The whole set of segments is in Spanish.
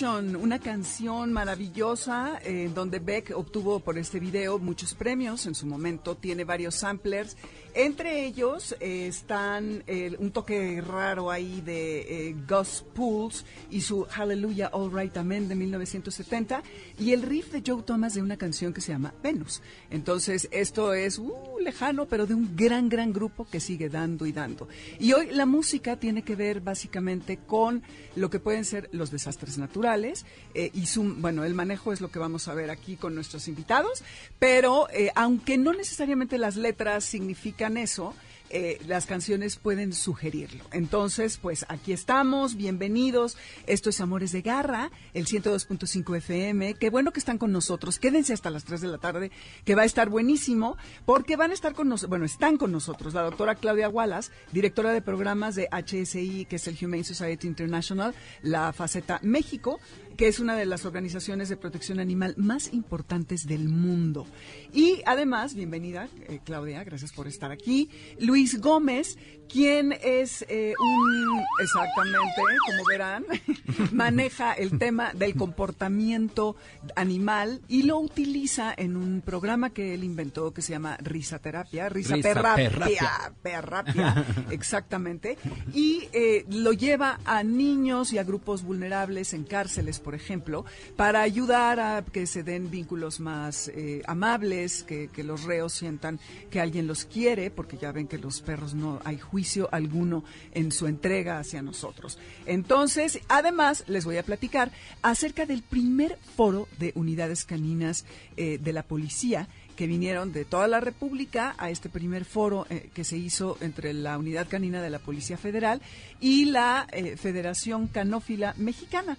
Una canción maravillosa eh, donde Beck obtuvo por este video muchos premios. En su momento, tiene varios samplers, entre ellos eh, están eh, un toque raro ahí de eh, Gus Pools y su Hallelujah All Right Amen de 1970 y el riff de Joe Thomas de una canción que se llama Venus. Entonces esto es uh, lejano pero de un gran, gran grupo que sigue dando y dando. Y hoy la música tiene que ver básicamente con lo que pueden ser los desastres naturales eh, y su, bueno, el manejo es lo que vamos a ver aquí con nuestros invitados, pero aunque no necesariamente las letras significan eso, eh, las canciones pueden sugerirlo. Entonces, pues aquí estamos, bienvenidos. Esto es Amores de Garra, el 102.5 FM. Qué bueno que están con nosotros. Quédense hasta las 3 de la tarde, que va a estar buenísimo, porque van a estar con nosotros, bueno, están con nosotros la doctora Claudia Wallace, directora de programas de HSI, que es el Humane Society International, la faceta México, que es una de las organizaciones de protección animal más importantes del mundo. Y además, bienvenida, eh, Claudia, gracias por estar aquí. Luis Gómez, quien es eh, un, exactamente, como verán, maneja el tema del comportamiento animal y lo utiliza en un programa que él inventó que se llama Risaterapia, Risaterapia, perrapia, exactamente, y eh, lo lleva a niños y a grupos vulnerables en cárceles, por ejemplo, para ayudar a que se den vínculos más eh, amables, que, los reos sientan que alguien los quiere, porque ya ven que los perros no hay juicio alguno en su entrega hacia nosotros. Entonces, además, les voy a platicar acerca del primer foro de unidades caninas eh, de la policía que vinieron de toda la República a este primer foro eh, que se hizo entre la Unidad Canina de la Policía Federal y la Federación Canófila Mexicana.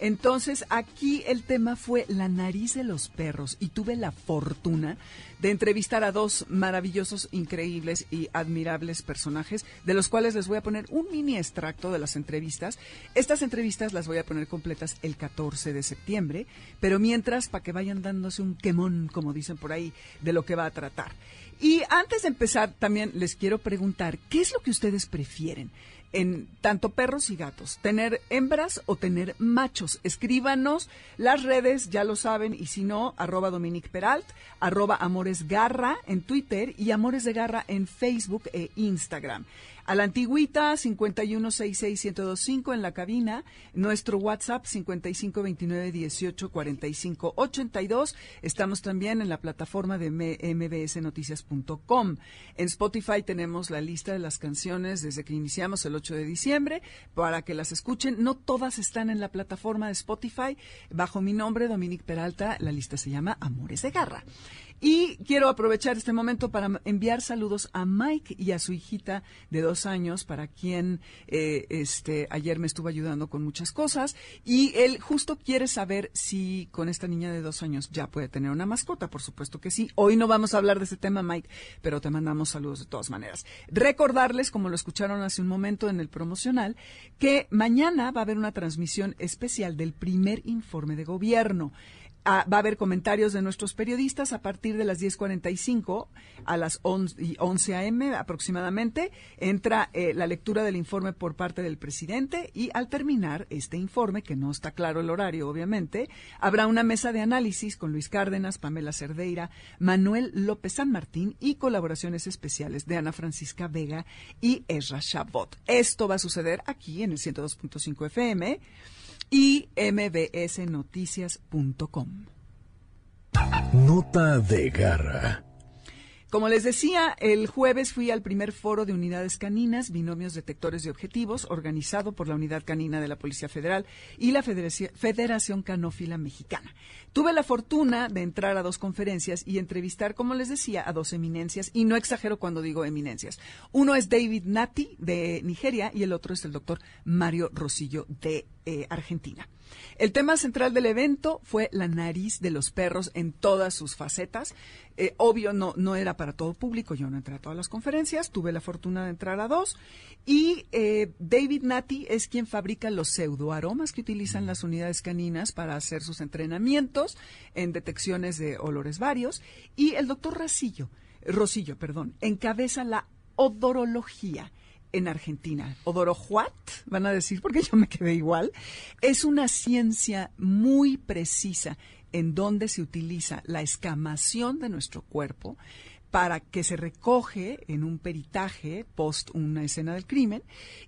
Entonces, aquí el tema fue la nariz de los perros y tuve la fortuna de entrevistar a dos maravillosos, increíbles y admirables personajes, de los cuales les voy a poner un mini extracto de las entrevistas. Estas entrevistas las voy a poner completas el 14 de septiembre, pero mientras, para que vayan dándose un quemón, como dicen por ahí, de lo que va a tratar. Y antes de empezar, también les quiero preguntar, ¿qué es lo que ustedes prefieren? en tanto perros y gatos, tener hembras o tener machos. Escríbanos las redes, ya lo saben, y si no, arroba Dominique Peralt, arroba Amores Garra en Twitter y Amores de Garra en Facebook e Instagram. A la antigüita 5166125 en la cabina, nuestro WhatsApp 5529184582. Estamos también en la plataforma de mbsnoticias.com. En Spotify tenemos la lista de las canciones desde que iniciamos el 8 de diciembre para que las escuchen. No todas están en la plataforma de Spotify. Bajo mi nombre, Dominique Peralta, la lista se llama Amores de Garra. Y quiero aprovechar este momento para enviar saludos a Mike y a su hijita de dos años, para quien eh, este ayer me estuvo ayudando con muchas cosas. Y él justo quiere saber si con esta niña de dos años ya puede tener una mascota. Por supuesto que sí. Hoy no vamos a hablar de ese tema, Mike, pero te mandamos saludos de todas maneras. Recordarles, como lo escucharon hace un momento en el promocional, que mañana va a haber una transmisión especial del primer informe de gobierno. Va a haber comentarios de nuestros periodistas a partir de las 10.45 a las 11, y 11 a.m. aproximadamente. Entra eh, la lectura del informe por parte del presidente y al terminar este informe, que no está claro el horario obviamente, habrá una mesa de análisis con Luis Cárdenas, Pamela Cerdeira, Manuel López San Martín y colaboraciones especiales de Ana Francisca Vega y Ezra Chabot. Esto va a suceder aquí en el 102.5 FM y mbsnoticias.com. Nota de Garra. Como les decía, el jueves fui al primer foro de unidades caninas, binomios detectores de objetivos, organizado por la Unidad Canina de la Policía Federal y la Federación, Canófila Mexicana. Tuve la fortuna de entrar a dos conferencias y entrevistar, como les decía, a dos eminencias, y no exagero cuando digo eminencias. Uno es David Nati de Nigeria y el otro es el doctor Mario Rosillo de eh, Argentina. El tema central del evento fue la nariz de los perros en todas sus facetas. Eh, obvio, no, no era para todo público, yo no entré a todas las conferencias, tuve la fortuna de entrar a dos. Y eh, David Nati es quien fabrica los pseudoaromas que utilizan las unidades caninas para hacer sus entrenamientos en detecciones de olores varios. Y el doctor Rosillo, Rosillo perdón, encabeza la odorología en Argentina. Odorojuat, van a decir, porque yo me quedé igual. Es una ciencia muy precisa en donde se utiliza la escamación de nuestro cuerpo para que se recoge en un peritaje post una escena del crimen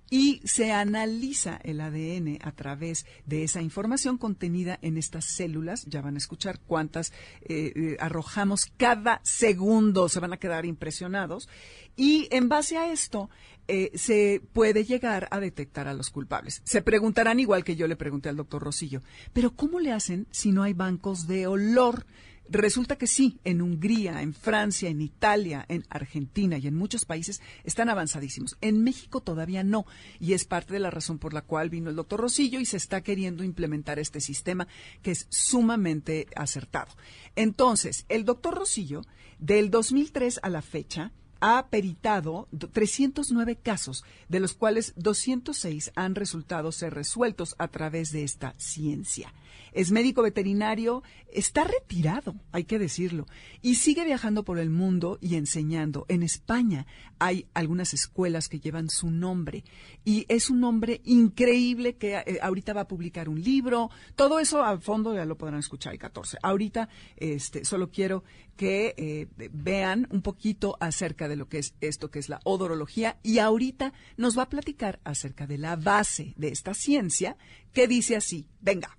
y se analiza el ADN a través de esa información contenida en estas células. Ya van a escuchar cuántas eh, eh, arrojamos cada segundo, se van a quedar impresionados. Y en base a esto, eh, se puede llegar a detectar a los culpables. Se preguntarán igual que yo le pregunté al doctor Rosillo, pero ¿cómo le hacen si no hay bancos de olor? Resulta que sí, en Hungría, en Francia, en Italia, en Argentina y en muchos países están avanzadísimos. En México todavía no, y es parte de la razón por la cual vino el doctor Rosillo y se está queriendo implementar este sistema que es sumamente acertado. Entonces, el doctor Rosillo, del 2003 a la fecha, ha peritado 309 casos, de los cuales 206 han resultado ser resueltos a través de esta ciencia. Es médico veterinario, está retirado, hay que decirlo, y sigue viajando por el mundo y enseñando. En España hay algunas escuelas que llevan su nombre y es un nombre increíble que eh, ahorita va a publicar un libro. Todo eso a fondo ya lo podrán escuchar el 14. Ahorita este, solo quiero que eh, vean un poquito acerca de lo que es esto que es la odorología y ahorita nos va a platicar acerca de la base de esta ciencia que dice así, venga.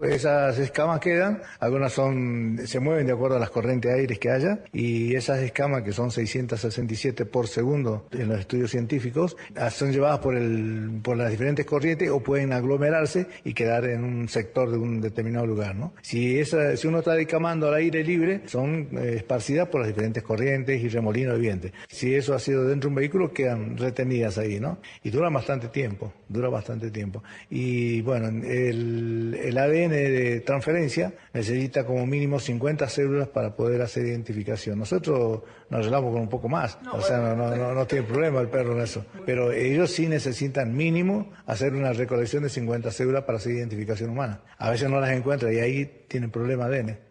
Esas escamas quedan, algunas son, se mueven de acuerdo a las corrientes de aires que haya, y esas escamas, que son 667 por segundo en los estudios científicos, ah, son llevadas por, el, por las diferentes corrientes o pueden aglomerarse y quedar en un sector de un determinado lugar. ¿no? Si, esa, si uno está descamando al aire libre, son eh, esparcidas por las diferentes corrientes y remolinos de viento. Si eso ha sido dentro de un vehículo, quedan retenidas ahí, ¿no? Y dura bastante tiempo, dura bastante tiempo. Y bueno, el, el ADN de transferencia necesita como mínimo 50 células para poder hacer identificación. Nosotros nos arreglamos con un poco más, o sea, no, no, no, tiene problema el perro en eso. Pero ellos sí necesitan mínimo hacer una recolección de 50 células para hacer identificación humana. A veces no las encuentra y ahí tienen problema ADN.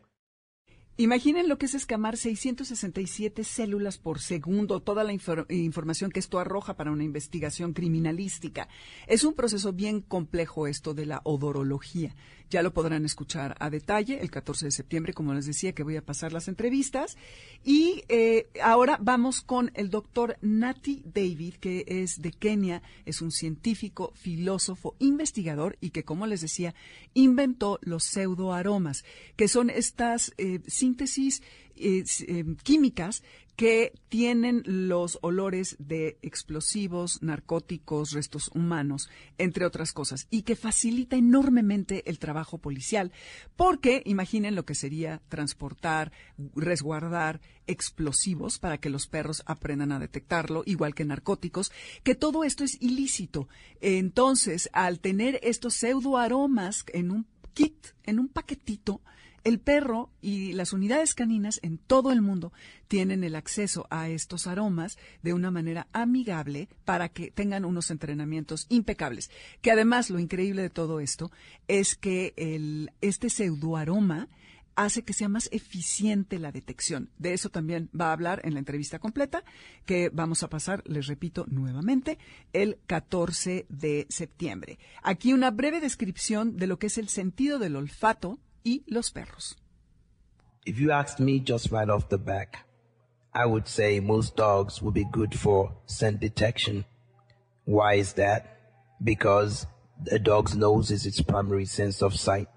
Imaginen lo que es escamar 667 células por segundo, toda la información que esto arroja para una investigación criminalística. Es un proceso bien complejo esto de la odorología. Ya lo podrán escuchar a detalle el 14 de septiembre, como les decía, que voy a pasar las entrevistas. Y eh, ahora vamos con el doctor Nati David, que es de Kenia, es un científico, filósofo, investigador y que, como les decía, inventó los pseudoaromas, que son estas eh, síntesis eh, químicas que tienen los olores de explosivos, narcóticos, restos humanos, entre otras cosas, y que facilita enormemente el trabajo policial, porque imaginen lo que sería transportar, resguardar explosivos para que los perros aprendan a detectarlo, igual que narcóticos, que todo esto es ilícito. Entonces, al tener estos pseudoaromas en un kit, en un paquetito, el perro y las unidades caninas en todo el mundo tienen el acceso a estos aromas de una manera amigable para que tengan unos entrenamientos impecables. Que además lo increíble de todo esto es que el, este pseudoaroma hace que sea más eficiente la detección. De eso también va a hablar en la entrevista completa que vamos a pasar, les repito nuevamente, el 14 de septiembre. Aquí una breve descripción de lo que es el sentido del olfato y los perros. If you asked me just right off the back, I would say most dogs would be good for scent detection. Why is that? Because a dog's nose is its primary sense of sight.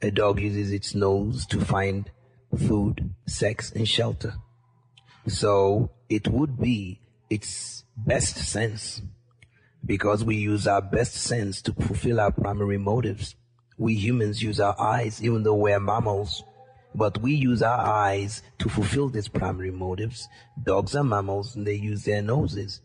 A dog uses its nose to find food, sex, and shelter. So it would be its best sense because we use our best sense to fulfill our primary motives. We humans use our eyes, even though we're mammals, but we use our eyes to fulfill these primary motives. Dogs are mammals and they use their noses.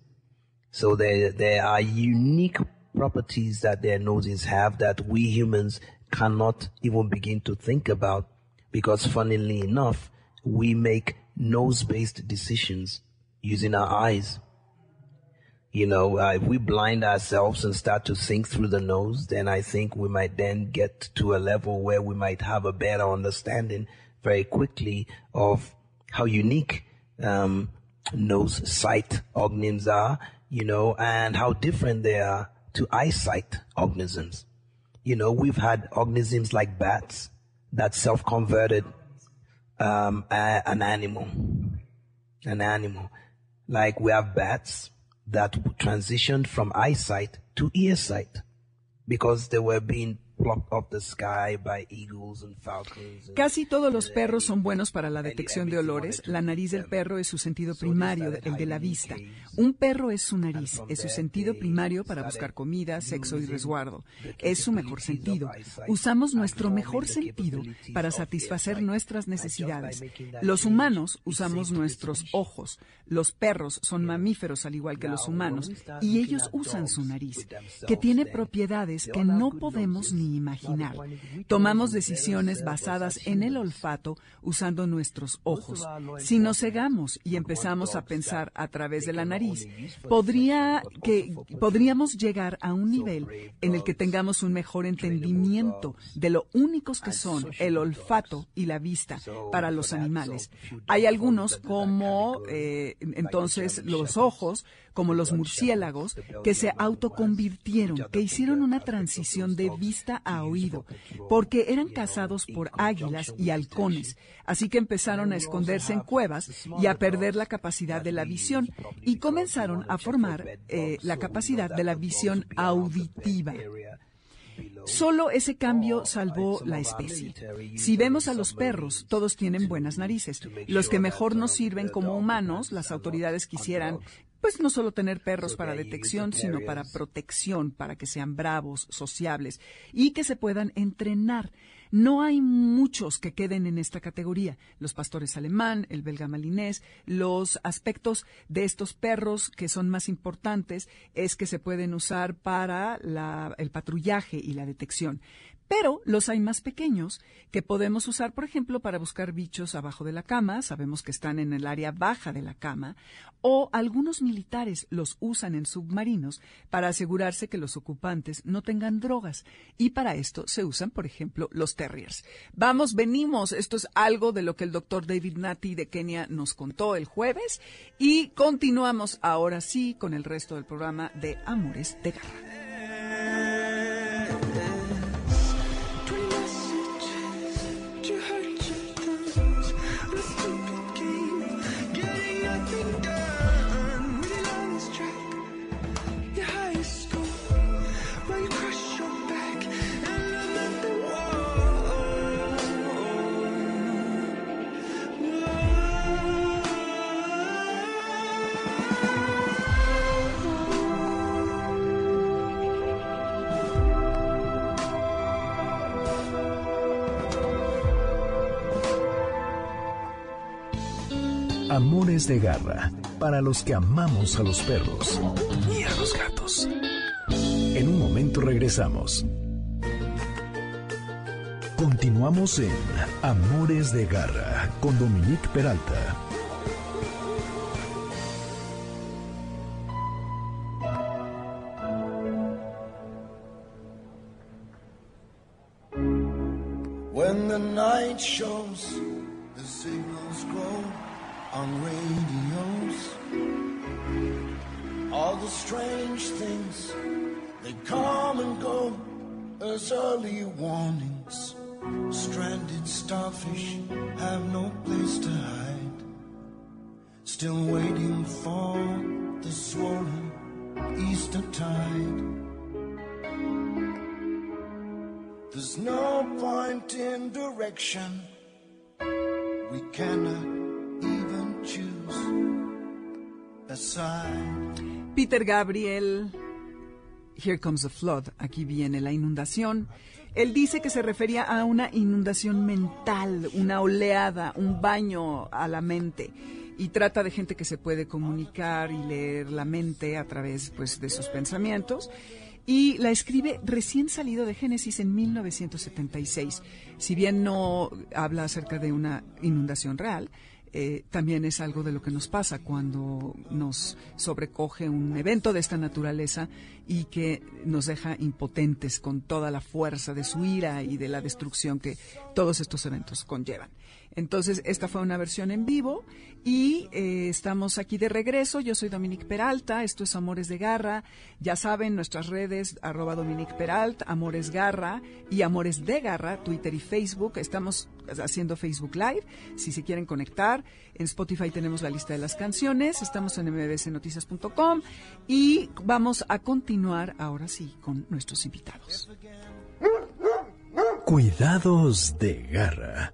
So there, there are unique properties that their noses have that we humans cannot even begin to think about because funnily enough, we make nose-based decisions using our eyes. You know, uh, if we blind ourselves and start to think through the nose, then I think we might then get to a level where we might have a better understanding very quickly of how unique um, nose sight organisms are, you know, and how different they are to eyesight organisms. You know, we've had organisms like bats that self-converted um, an animal, an animal. Like we have bats that transitioned from eyesight to earsight because they were being Casi todos los perros son buenos para la detección de olores. La nariz del perro es su sentido primario, el de la vista. Un perro es su nariz, es su sentido primario para buscar comida, sexo y resguardo. Es su mejor sentido. Usamos nuestro mejor sentido para satisfacer nuestras necesidades. Los humanos usamos nuestros ojos. Los perros son mamíferos al igual que los humanos y ellos usan su nariz, que tiene propiedades que no podemos ni imaginar. Tomamos decisiones basadas en el olfato usando nuestros ojos. Si nos cegamos y empezamos a pensar a través de la nariz, podría que podríamos llegar a un nivel en el que tengamos un mejor entendimiento de lo únicos que son el olfato y la vista para los animales. Hay algunos como eh, entonces los ojos, como los murciélagos, que se autoconvirtieron, que hicieron una transición de vista a oído, porque eran cazados por águilas y halcones, así que empezaron a esconderse en cuevas y a perder la capacidad de la visión y comenzaron a formar eh, la capacidad de la visión auditiva. Solo ese cambio salvó la especie. Si vemos a los perros, todos tienen buenas narices. Los que mejor nos sirven como humanos, las autoridades quisieran pues no solo tener perros para detección, sino para protección, para que sean bravos, sociables y que se puedan entrenar. No hay muchos que queden en esta categoría. Los pastores alemán, el belga malinés, los aspectos de estos perros que son más importantes es que se pueden usar para la- el patrullaje y la detección. Pero los hay más pequeños que podemos usar, por ejemplo, para buscar bichos abajo de la cama, sabemos que están en el área baja de la cama, o algunos militares los usan en submarinos para asegurarse que los ocupantes no tengan drogas. Y para esto se usan, por ejemplo, los terriers. Vamos, venimos. Esto es algo de lo que el doctor David Nati de Kenia nos contó el jueves. Y continuamos ahora sí con el resto del programa de Amores de Garra. Amores de garra para los que amamos a los perros y a los gatos. En un momento regresamos. Continuamos en Amores de garra con Dominique Peralta. On radios. All the strange things, they come and go as early warnings. Stranded starfish have no place to hide. Still waiting for the swollen Easter tide. There's no point in direction. We cannot Peter Gabriel, Here Comes the Flood, aquí viene la inundación. Él dice que se refería a una inundación mental, una oleada, un baño a la mente. Y trata de gente que se puede comunicar y leer la mente a través pues, de sus pensamientos. Y la escribe recién salido de Génesis en 1976. Si bien no habla acerca de una inundación real, eh, también es algo de lo que nos pasa cuando nos sobrecoge un evento de esta naturaleza y que nos deja impotentes con toda la fuerza de su ira y de la destrucción que todos estos eventos conllevan. Entonces, esta fue una versión en vivo y eh, estamos aquí de regreso. Yo soy Dominique Peralta, esto es Amores de Garra. Ya saben, nuestras redes, arroba Dominique Peralta, Amores Garra y Amores de Garra, Twitter y Facebook. Estamos haciendo Facebook Live, si se quieren conectar. En Spotify tenemos la lista de las canciones, estamos en mbsnoticias.com y vamos a continuar ahora sí con nuestros invitados. Cuidados de garra.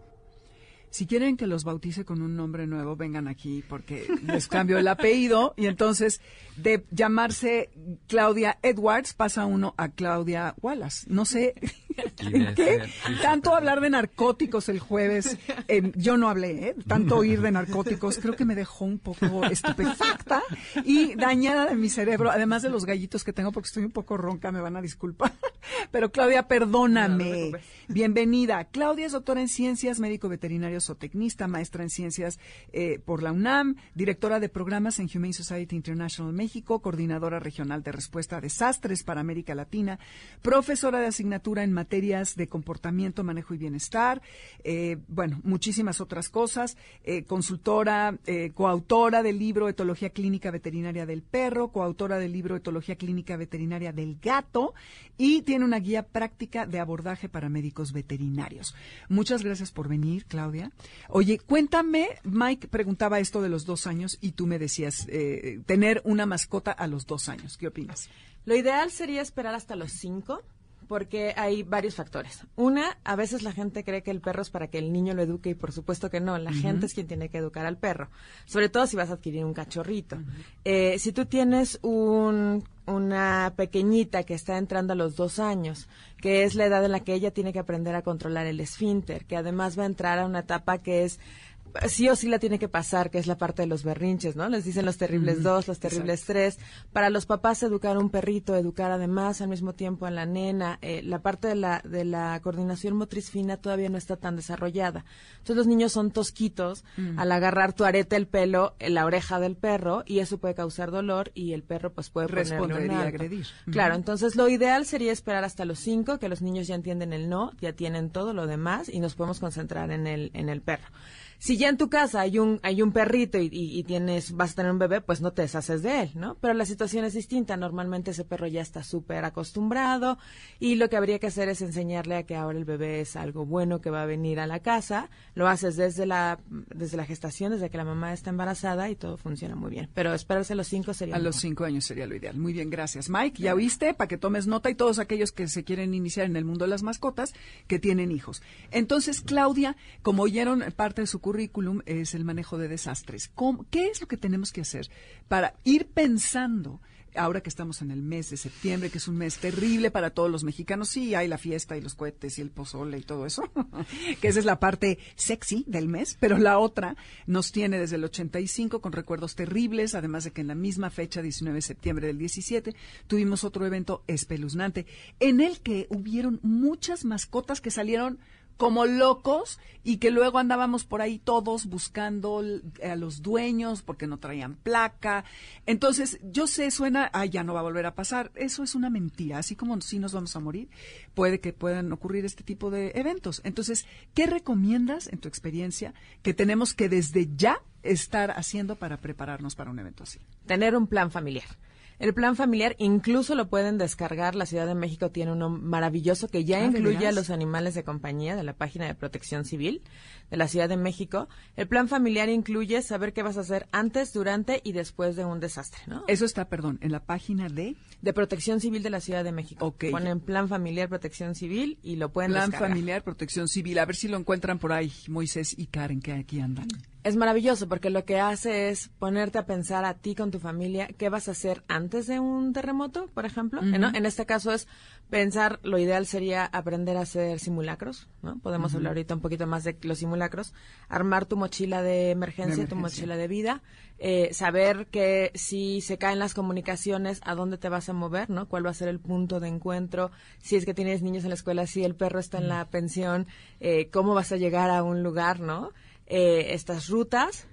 Si quieren que los bautice con un nombre nuevo, vengan aquí porque les cambio el apellido y entonces de llamarse Claudia Edwards pasa uno a Claudia Wallace. No sé ¿en qué tanto hablar de narcóticos el jueves. eh, yo no hablé, ¿eh? tanto oír de narcóticos creo que me dejó un poco estupefacta y dañada de mi cerebro, además de los gallitos que tengo porque estoy un poco ronca, me van a disculpar. Pero Claudia, perdóname. Bienvenida. Claudia es doctora en ciencias, médico veterinario zootecnista, maestra en ciencias eh, por la UNAM, directora de programas en Humane Society International México, coordinadora regional de respuesta a desastres para América Latina, profesora de asignatura en de comportamiento, manejo y bienestar, eh, bueno, muchísimas otras cosas, eh, consultora, eh, coautora del libro Etología Clínica Veterinaria del Perro, coautora del libro Etología Clínica Veterinaria del Gato y tiene una guía práctica de abordaje para médicos veterinarios. Muchas gracias por venir, Claudia. Oye, cuéntame, Mike preguntaba esto de los dos años y tú me decías tener una mascota a los dos años. ¿Qué opinas? Lo ideal sería esperar hasta los cinco, porque hay varios factores. Una, a veces la gente cree que el perro es para que el niño lo eduque y por supuesto que no, la gente es quien tiene que educar al perro, sobre todo si vas a adquirir un cachorrito. Eh, si tú tienes un, una pequeñita que está entrando a los dos años, que es la edad en la que ella tiene que aprender a controlar el esfínter, que además va a entrar a una etapa que es sí o sí la tiene que pasar, que es la parte de los berrinches, ¿no? Les dicen los terribles dos, los terribles tres. Para los papás educar un perrito, educar además al mismo tiempo a la nena, eh, la parte de la, de la coordinación motriz fina todavía no está tan desarrollada. Entonces los niños son tosquitos al agarrar tu arete el pelo, en la oreja del perro, y eso puede causar dolor y el perro pues puede Responder y agredir. Claro, entonces lo ideal sería esperar hasta los cinco, que los niños ya entienden el no, ya tienen todo lo demás y nos podemos concentrar en el, en el perro. Si ya en tu casa hay un, hay un perrito y, y- tienes, vas a tener un bebé, pues no te deshaces de él, ¿no? Pero la situación es distinta. Normalmente ese perro ya está súper acostumbrado y lo que habría que hacer es enseñarle a que ahora el bebé es algo bueno que va a venir a la casa. Lo haces desde la, desde la gestación, desde que la mamá está embarazada y todo funciona muy bien. Pero esperarse a los cinco sería A los cinco años sería lo ideal. Muy bien, gracias. Mike, ya oíste, para que tomes nota y todos aquellos que se quieren iniciar en el mundo de las mascotas, que tienen hijos. Entonces, Claudia, como oyeron, parte de su currículum es el manejo de desastres. ¿Cómo- ¿Qué es lo que tenemos que hacer para ir pensando? Ahora que estamos en el mes de septiembre, que es un mes terrible para todos los mexicanos, sí, hay la fiesta y los cohetes y el pozole y todo eso, que esa es la parte sexy del mes, pero la otra nos tiene desde el 85 con recuerdos terribles, además de que en la misma fecha, 19 de septiembre del 17, tuvimos otro evento espeluznante en el que hubieron muchas mascotas que salieron como locos y que luego andábamos por ahí todos buscando a los dueños porque no traían placa. Entonces, yo sé, suena, ay, ya no va a volver a pasar. Eso es una mentira. Así como sí nos vamos a morir, puede que puedan ocurrir este tipo de eventos. Entonces, ¿qué recomiendas en tu experiencia que tenemos que desde ya estar haciendo para prepararnos para un evento así? tener un plan familiar. El plan familiar incluso lo pueden descargar. La Ciudad de México tiene uno maravilloso que ya Ah, ¿de incluye a los animales de compañía de la página de protección civil de la Ciudad de México. El plan familiar incluye saber qué vas a hacer antes, durante y después de un desastre, ¿no? Eso está, perdón, en la página de de protección civil de la Ciudad de México. Ok. Ponen plan familiar, protección civil y lo pueden Plan descargar. Familiar Protección Civil. A ver si lo encuentran por ahí, Moisés y Karen, que aquí andan. Es maravilloso porque lo que hace es ponerte a pensar a ti con tu familia qué vas a hacer antes de un terremoto, por ejemplo. ¿no? En este caso es pensar, lo ideal sería aprender a hacer simulacros, ¿no? Podemos hablar ahorita un poquito más de los simulacros, armar tu mochila de emergencia, tu emergencia. mochila de vida, eh, saber que si se caen las comunicaciones, a dónde te vas a mover, ¿no? Cuál va a ser el punto de encuentro, si es que tienes niños en la escuela, si el perro está en la pensión, eh, cómo vas a llegar a un lugar, ¿no? Eh, estas rutas,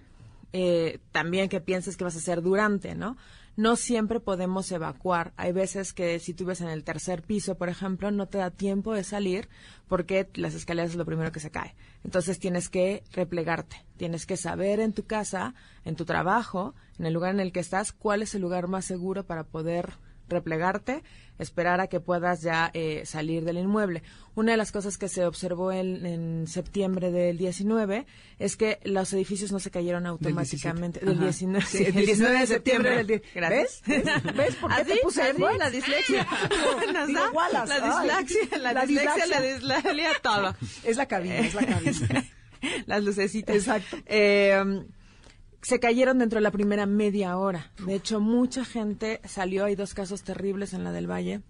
eh, también que pienses que vas a hacer durante, ¿no? No siempre podemos evacuar. Hay veces que si tú ves en el tercer piso, por ejemplo, no te da tiempo de salir porque las escaleras es lo primero que se cae. Entonces tienes que replegarte. Tienes que saber en tu casa, en tu trabajo, en el lugar en el que estás, cuál es el lugar más seguro para poder replegarte, esperar a que puedas ya eh, salir del inmueble. Una de las cosas que se observó en, en septiembre del 19 es que los edificios no se cayeron automáticamente. Del, Ajá. 19, Sí, el 19 de septiembre del Gracias. ¿Ves? ¿Ves? ¿Ves por qué te ¿Así? puse ¿Así? igual? La dislexia. Nos da Wallace, la dislexia, la, La dislexia, la dislexia. dislexia, todo. Es la cabina, es la cabina. Las lucecitas. Exacto. Eh, se cayeron dentro de la primera media hora. De hecho, mucha gente salió. Hay dos casos terribles en la del Valle.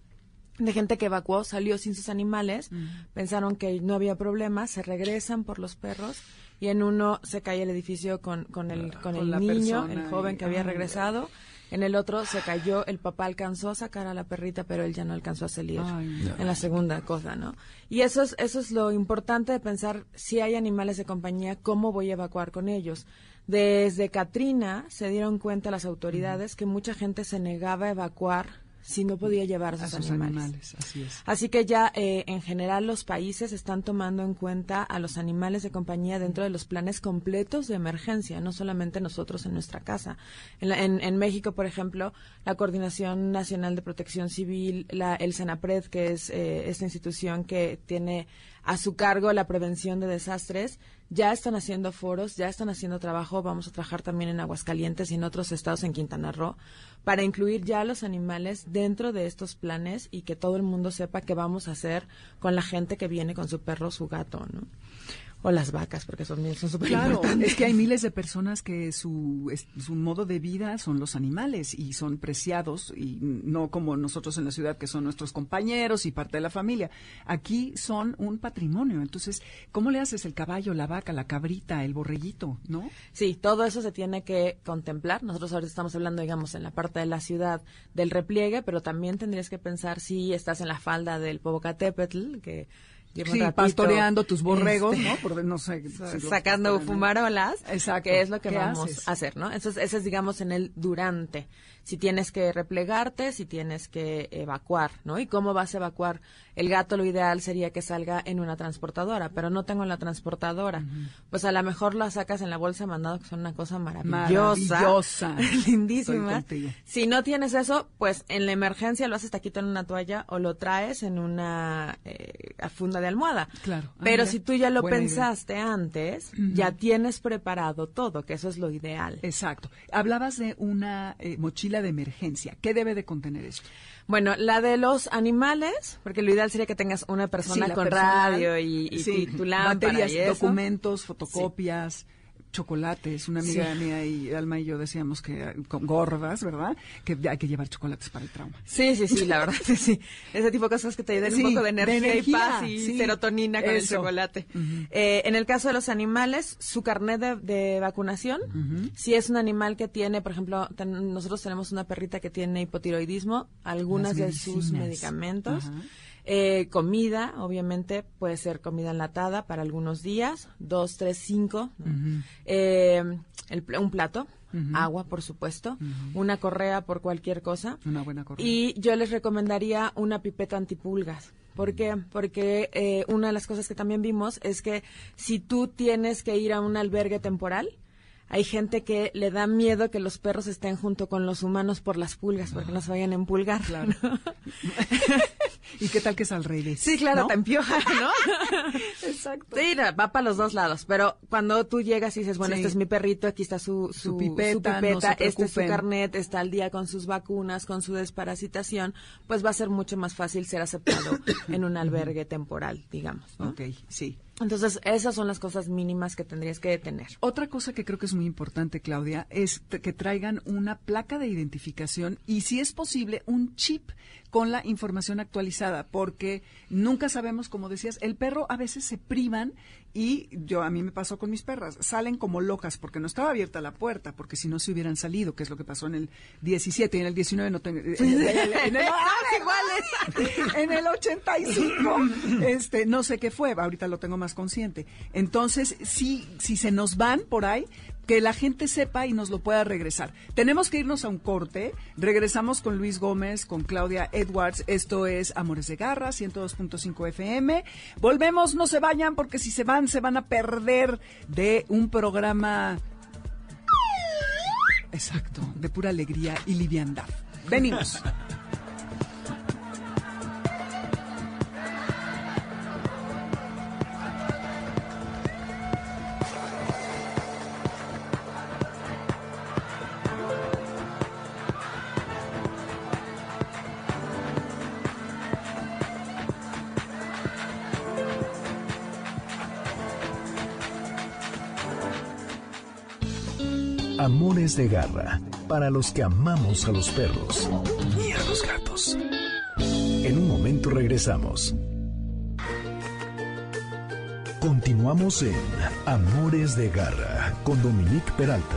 De gente que evacuó, salió sin sus animales, pensaron que no había problema, se regresan por los perros y en uno se cae el edificio con, con el, con Con el niño, el joven y- que había ay, regresado. En el otro se cayó, el papá alcanzó a sacar a la perrita, pero él ya no alcanzó a salir Ay, en la segunda cosa, ¿no? Y eso es, eso es lo importante de pensar si hay animales de compañía, cómo voy a evacuar con ellos. Desde Katrina se dieron cuenta las autoridades que mucha gente se negaba a evacuar si no podía llevar a a sus, sus animales. animales, así es. Así que ya eh, en general los países están tomando en cuenta a los animales de compañía dentro de los planes completos de emergencia, no solamente nosotros en nuestra casa. En, la- en- en México, por ejemplo, la Coordinación Nacional de Protección Civil, la, el SENAPRED, que es eh, esta institución que tiene a su cargo la prevención de desastres, ya están haciendo foros, ya están haciendo trabajo. Vamos a trabajar también en Aguascalientes y en otros estados en Quintana Roo para incluir ya a los animales dentro de estos planes y que todo el mundo sepa qué vamos a hacer con la gente que viene con su perro o su gato, ¿no? O las vacas, porque son son súper Claro, es que hay miles de personas que su, es- su modo de vida son los animales y son preciados y no como nosotros en la ciudad que son nuestros compañeros y parte de la familia. Aquí son un patrimonio. Entonces, ¿cómo le haces el caballo, la vaca, la cabrita, el borreguito, no? Sí, todo eso se tiene que contemplar. Nosotros ahorita estamos hablando, digamos, en la parte de la ciudad del repliegue, pero también tendrías que pensar si estás en la falda del Popocatépetl, que Sí, pastoreando tus borregos, este, ¿no? Por, no sé. si sacando fumarolas, Exacto. que es lo que ¿Qué vamos haces? a hacer, ¿no? Entonces, ese es, digamos, en el durante. Si tienes que replegarte, si tienes que evacuar, ¿no? Y cómo vas a evacuar. El gato, lo ideal sería que salga en una transportadora, pero no tengo la transportadora. Pues a lo mejor la sacas en la bolsa de mandado, que son una cosa maravillosa. Maravillosa. Lindísima. Si no tienes eso, pues en la emergencia lo haces taquito en una toalla o lo traes en una eh, funda de almohada. Claro. Ah, Pero si tú ya lo idea. pensaste antes, ya tienes preparado todo, que eso es lo ideal. Exacto. Hablabas de una eh, mochila de emergencia. ¿Qué debe de contener esto? Bueno, la de los animales, porque lo ideal sería que tengas una persona Sí, con radio y, y- Sí, tu lámpara baterías, y eso. documentos, fotocopias, chocolates. Una amiga Sí. mía y Alma y yo decíamos que eh, con gordas, ¿verdad? Que hay que llevar chocolates para el trauma. Sí, sí, sí, la verdad, que sí. Ese tipo de cosas que te den Sí, un poco de de energía, y paz y sí. serotonina con el chocolate. Eh, en el caso de los animales, su carnet de, de vacunación, si es un animal que tiene, por ejemplo, ten- nosotros tenemos una perrita que tiene hipotiroidismo, algunas de sus medicamentos. Eh, comida, obviamente, puede ser comida enlatada para algunos días, dos, tres, cinco. ¿no? Eh, el un plato, agua, por supuesto, una correa por cualquier cosa. Una buena correa. Y yo les recomendaría una pipeta antipulgas. ¿Por qué? Porque eh, una de las cosas que también vimos es que si tú tienes que ir a un albergue temporal, hay gente que le da miedo que los perros estén junto con los humanos por las pulgas, porque no se vayan a empulgar. Claro. ¿no? ¿Y qué tal que es al revés? Sí, claro, ¿no? te empioja, ¿no? Exacto. Sí, no, va para los dos lados, pero cuando tú llegas y dices, bueno, Sí. este es mi perrito, aquí está su, su, Su pipeta, no se este es su carnet, está al día con sus vacunas, con su desparasitación, pues va a ser mucho más fácil ser aceptado en un albergue temporal, digamos. ¿no? Ok, sí. Entonces, esas son las cosas mínimas que tendrías que tener. Otra cosa que creo que es muy importante, Claudia, es que traigan una placa de identificación y, si es posible, un chip con la información actualizada, porque nunca sabemos, como decías, el perro a veces se privan y yo a mí me pasó con mis perras, salen como locas porque no estaba abierta la puerta, porque si no se hubieran salido, que es lo que pasó en el 17 y en el 19 no tengo en el, en el- ¡Ah, en el 85 este no sé qué fue, ahorita lo tengo más consciente. Entonces, sí si se nos van por ahí que la gente sepa y nos lo pueda regresar. Tenemos que irnos a un corte. Regresamos con Luis Gómez, con Claudia Edwards. Esto es Amores de Garra, 102.5 FM. Volvemos, no se vayan, porque si se van, se van a perder de un programa. Exacto, de pura alegría y liviandad. Venimos. Amores de garra, para los que amamos a los perros y a los gatos. En un momento regresamos. Continuamos en Amores de garra con Dominique Peralta.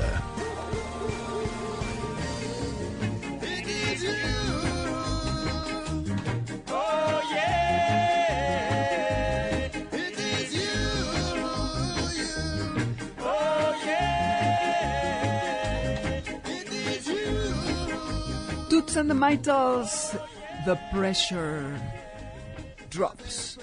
Mitals, The Pressure Drops.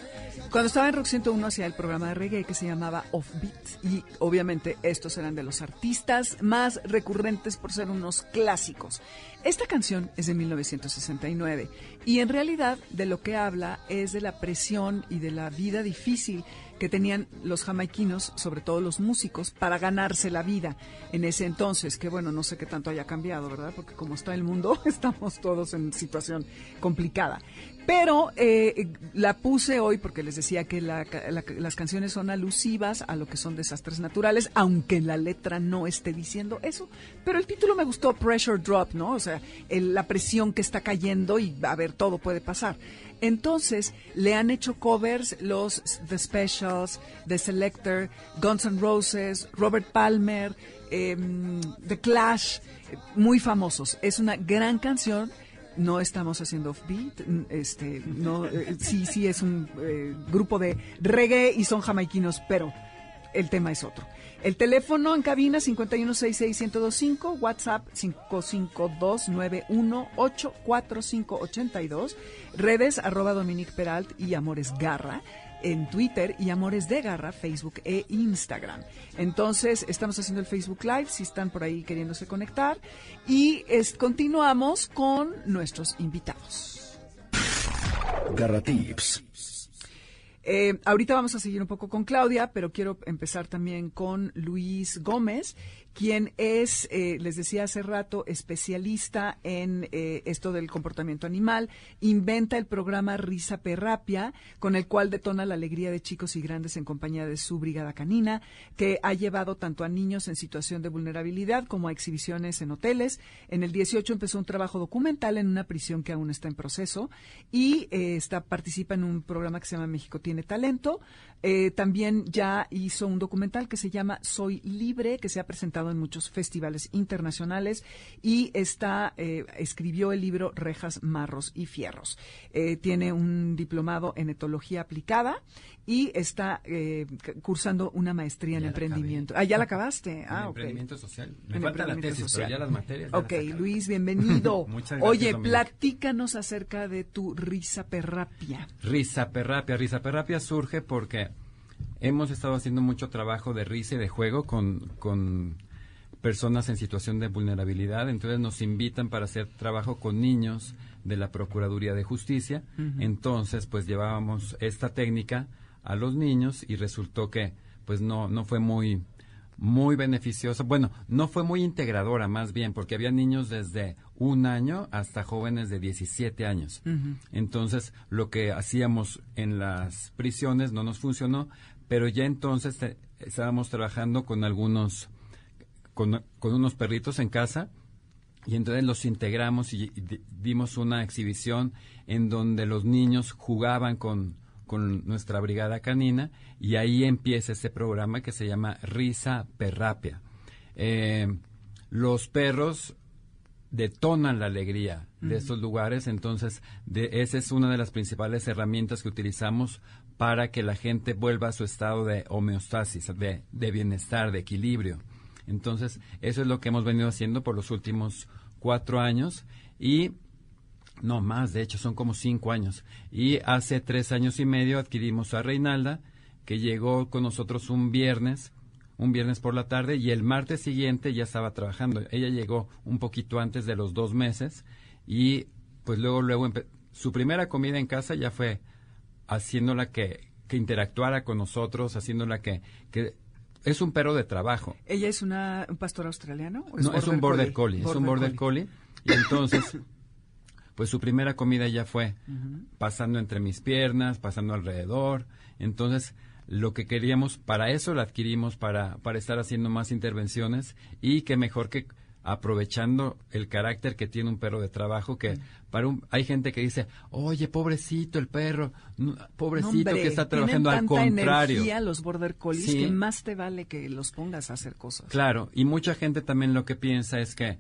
Cuando estaba en Rock 101 hacía el programa de reggae que se llamaba Offbeat y obviamente estos eran de los artistas más recurrentes por ser unos clásicos. Esta canción es de 1969 y en realidad de lo que habla es de la presión y de la vida difícil que tenían los jamaiquinos, sobre todo los músicos, para ganarse la vida en ese entonces, que bueno, no sé qué tanto haya cambiado, ¿verdad? Porque como está el mundo, estamos todos en situación complicada. Pero eh, la puse hoy porque les decía que la las canciones son alusivas a lo que son desastres naturales, aunque la letra no esté diciendo eso. Pero el título me gustó, Pressure Drop, ¿no? O sea, el- la presión que está cayendo y a ver, todo puede pasar. Entonces, le han hecho covers los The Specials, The Selector, Guns N' Roses, Robert Palmer, em, The Clash, eh, muy famosos. Es una gran canción. No estamos haciendo offbeat, este, no, eh, sí, sí es un eh, grupo de reggae y son jamaiquinos, pero el tema es otro. El teléfono en cabina 5166125, WhatsApp 55291844582, redes arroba Dominique Peralt y Amores Garra en Twitter y Amores de Garra, Facebook e Instagram. Entonces, estamos haciendo el Facebook Live, si están por ahí queriéndose conectar, y continuamos con nuestros invitados. Garra Tips. Eh, ahorita vamos a seguir un poco con Claudia, pero quiero empezar también con Luis Gómez, quien es, eh, les decía hace rato, especialista en eh, esto del comportamiento animal, inventa el programa Risa Perrapia, con el cual detona la alegría de chicos y grandes en compañía de su brigada canina, que ha llevado tanto a niños en situación de vulnerabilidad como a exhibiciones en hoteles. En el 18 empezó un trabajo documental en una prisión que aún está en proceso y eh, está, participa en un programa que se llama México Tiene Talento. Eh, también ya hizo un documental que se llama Soy Libre, que se ha presentado en muchos festivales internacionales y está, eh, escribió el libro Rejas, Marros y Fierros. Eh, tiene un diplomado en etología aplicada y está eh, cursando una maestría en Ya emprendimiento. acabé. Ah, ya la acabaste. En Ah, ok. emprendimiento social. Me En falta la tesis, social. pero ya las materias. ya Ok, las. Luis, bienvenido. Muchas gracias, Oye, Dominique. platícanos acerca de tu risa perrapia. Risaperrapia. Risaperrapia surge porque hemos estado haciendo mucho trabajo de risa y de juego con, con personas en situación de vulnerabilidad. Entonces nos invitan para hacer trabajo con niños de la Procuraduría de Justicia. Entonces, pues llevábamos esta técnica a los niños y resultó que pues no, no fue muy muy beneficiosa. Bueno, no fue muy integradora, más bien, porque había niños desde un año hasta jóvenes de 17 años. Entonces, lo que hacíamos en las prisiones no nos funcionó, pero ya entonces te- estábamos trabajando con algunos, con, con unos perritos en casa y entonces los integramos y, y di- dimos una exhibición en donde los niños jugaban con, con nuestra brigada canina y ahí empieza este programa que se llama Risa Perrapia. Eh, los perros detonan la alegría de estos lugares, entonces de, esa es una de las principales herramientas que utilizamos para que la gente vuelva a su estado de homeostasis, de, de bienestar, de equilibrio. Entonces, eso es lo que hemos venido haciendo por los últimos cuatro años y no más, de hecho, son como cinco años. Y hace tres años y medio adquirimos a Reinalda, que llegó con nosotros un viernes, un viernes por la tarde, y el martes siguiente ya estaba trabajando. Ella llegó un poquito antes de los dos meses, y pues luego, luego, su primera comida en casa ya fue haciéndola que, que interactuara con nosotros, haciéndola que, que es un perro de trabajo. ¿Ella es una, un pastor australiano? o No, es un border collie, es un border collie. Y entonces, pues su primera comida ya fue pasando entre mis piernas, pasando alrededor. Entonces, lo que queríamos, para eso la adquirimos, para, para estar haciendo más intervenciones y que mejor que aprovechando el carácter que tiene un perro de trabajo que para un hay gente que dice oye pobrecito el perro pobrecito Hombre, que está trabajando al contrario energía los border collies Sí. que más te vale que los pongas a hacer cosas. Claro, y mucha gente también lo que piensa es que,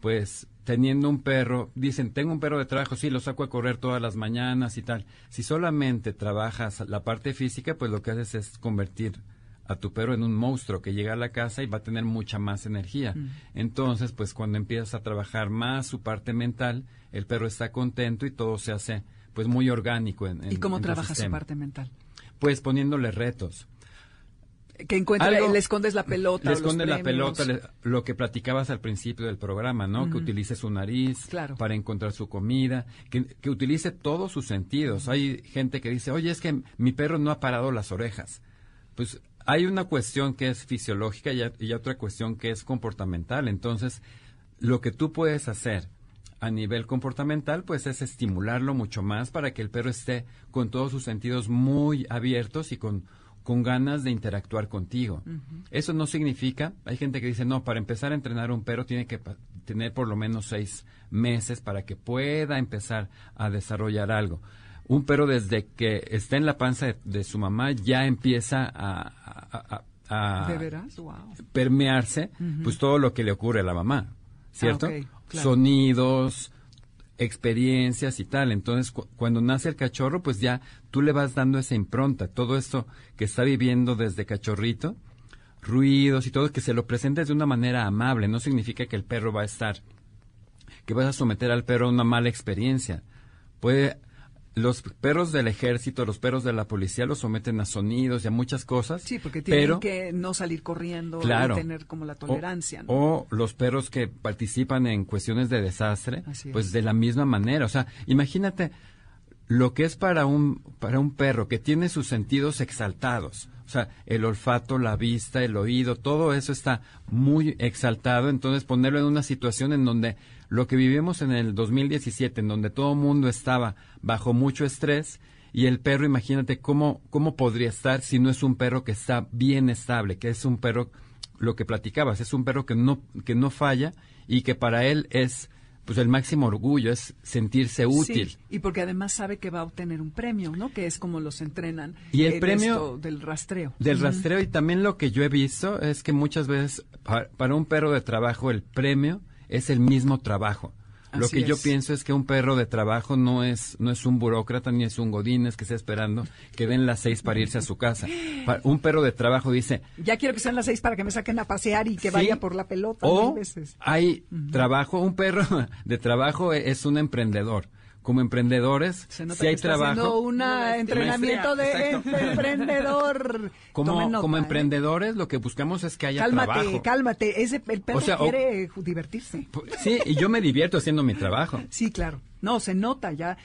pues, teniendo un perro, dicen, tengo un perro de trabajo, sí, lo saco a correr todas las mañanas y tal. Si solamente trabajas la parte física, pues lo que haces es convertir a tu perro en un monstruo que llega a la casa y va a tener mucha más energía. Entonces, pues cuando empiezas a trabajar más su parte mental, el perro está contento y todo se hace pues muy orgánico en, en- ¿Y cómo en trabaja su parte mental? Pues poniéndole retos. Que encuentra, Algo- le escondes la pelota. Le o los esconde la pelota, le- lo que platicabas al principio del programa, ¿no? Que utilice su nariz Claro. para encontrar su comida, que, que utilice todos sus sentidos. Hay gente que dice, oye, es que mi perro no ha parado las orejas. Pues hay una cuestión que es fisiológica y, y otra cuestión que es comportamental. Entonces, lo que tú puedes hacer a nivel comportamental, pues es estimularlo mucho más para que el perro esté con todos sus sentidos muy abiertos y con, con ganas de interactuar contigo. Eso no significa, hay gente que dice, no, para empezar a entrenar un perro tiene que tener por lo menos seis meses para que pueda empezar a desarrollar algo. Un perro desde que está en la panza de, de su mamá ya empieza a, permearse, pues todo lo que le ocurre a la mamá, ¿cierto? Ah, claro. Sonidos, experiencias y tal. Entonces, cu- cuando nace el cachorro, pues ya tú le vas dando esa impronta, todo esto que está viviendo desde cachorrito, ruidos y todo, que se lo presentes de una manera amable. No significa que el perro va a estar, que vas a someter al perro a una mala experiencia. Puede, los perros del ejército, los perros de la policía los someten a sonidos y a muchas cosas. Sí, porque tienen pero, que no salir corriendo Claro. y tener como la tolerancia. ¿no? O, o los perros que participan en cuestiones de desastre, pues es. de la misma manera. O sea, imagínate lo que es para un, para un perro que tiene sus sentidos exaltados. O sea, el olfato, la vista, el oído, todo eso está muy exaltado. Entonces, ponerlo en una situación en donde lo que vivimos en el 2017, en donde todo el mundo estaba bajo mucho estrés, y el perro, imagínate cómo, cómo podría estar si no es un perro que está bien estable, que es un perro, lo que platicabas, es un perro que no, que no falla y que para él es pues el máximo orgullo, es sentirse útil. Sí, y porque además sabe que va a obtener un premio, ¿no? Que es como los entrenan. Y el premio- del rastreo. Del rastreo y también lo que yo he visto es que muchas veces pa- para un perro de trabajo el premio es el mismo trabajo. Lo que yo pienso es que un perro de trabajo no es no es un burócrata ni es un godínez que esté esperando que den las seis para irse a su casa. Pa- un perro de trabajo dice, Ya quiero que sean las seis para que me saquen a pasear y que Sí. vaya por la pelota O veces. hay trabajo, un perro de trabajo es un emprendedor. Como emprendedores, Se nota si hay que está haciendo trabajo, un Maestría, entrenamiento de exacto. emprendedor. Como, nota, como ¿eh? emprendedores, lo que buscamos es que haya Cálmate, trabajo. cálmate. Ese, el perro O sea, o- quiere divertirse. Sí, y yo me divierto haciendo mi trabajo. Sí, claro. No, se nota ya.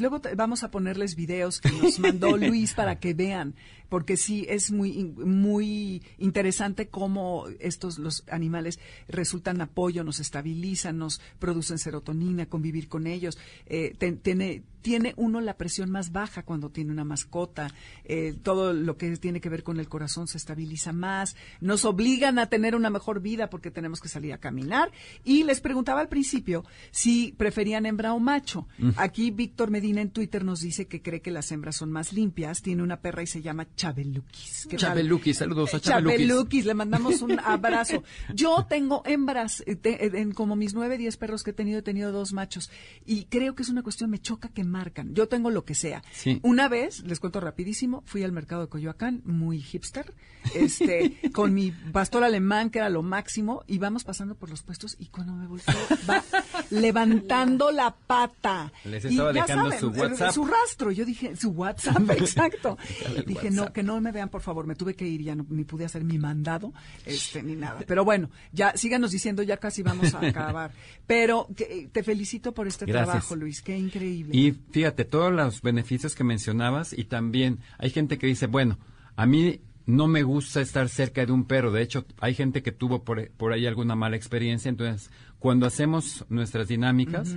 Luego te- vamos a ponerles videos que nos mandó Luis para que vean, porque sí es muy muy interesante cómo estos los animales resultan apoyo, nos estabilizan, nos producen serotonina, convivir con ellos. Eh, tiene tiene uno la presión más baja cuando tiene una mascota, eh, todo lo que tiene que ver con el corazón se estabiliza más, nos obligan a tener una mejor vida porque tenemos que salir a caminar. Y les preguntaba al principio si preferían hembra o macho. Aquí Víctor Medina en Twitter nos dice que cree que las hembras son más limpias, tiene una perra y se llama Chabelukis. ¿Qué tal? Chabelukis, saludos a Chabelukis. Chabelukis, le mandamos un abrazo. Yo tengo hembras, eh, te- eh, en como mis nueve, diez perros que he tenido, he tenido dos machos. Y creo que es una cuestión, me choca que marcan. Yo tengo lo que sea. Sí. Una vez, les cuento rapidísimo, fui al mercado de Coyoacán, muy hipster, este, con mi pastor alemán, que era lo máximo, y vamos pasando por los puestos, y cuando me volteo, va levantando la pata. Les Y estaba ya dejando saben, su eh, WhatsApp. Su rastro. Yo dije, su WhatsApp, exacto. Dije, no, que no me vean, por favor. Me tuve que ir, ya no, ni pude hacer mi mandado, este, ni nada. Pero bueno, ya síganos diciendo, ya casi vamos a acabar. Pero que- te felicito por este Gracias. trabajo, Luis. Qué increíble. Y fíjate, todos los beneficios que mencionabas y también hay gente que dice, bueno, a mí no me gusta estar cerca de un perro. De hecho, hay gente que tuvo por, por ahí alguna mala experiencia. Entonces, cuando hacemos nuestras dinámicas,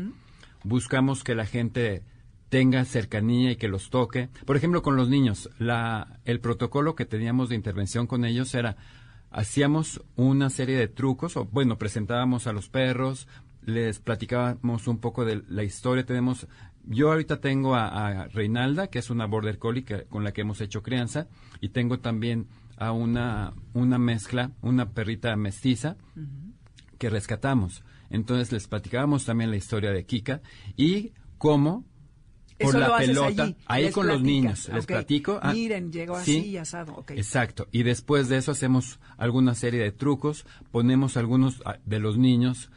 buscamos que la gente tenga cercanía y que los toque. Por ejemplo, con los niños, la, el protocolo que teníamos de intervención con ellos era, hacíamos una serie de trucos, o bueno, presentábamos a los perros, les platicábamos un poco de la historia. Tenemos, yo ahorita tengo a, a Reinalda, que es una border collie que- con la que hemos hecho crianza, y tengo también a una, una mezcla, una perrita mestiza, que rescatamos. Entonces les platicábamos también la historia de Kika y cómo por Eso la pelota, allí, ahí con los niños, les platico. ah, Miren, llegó sí, así, asado, ok. Exacto. Y después de eso hacemos alguna serie de trucos, ponemos algunos ah, de los niños,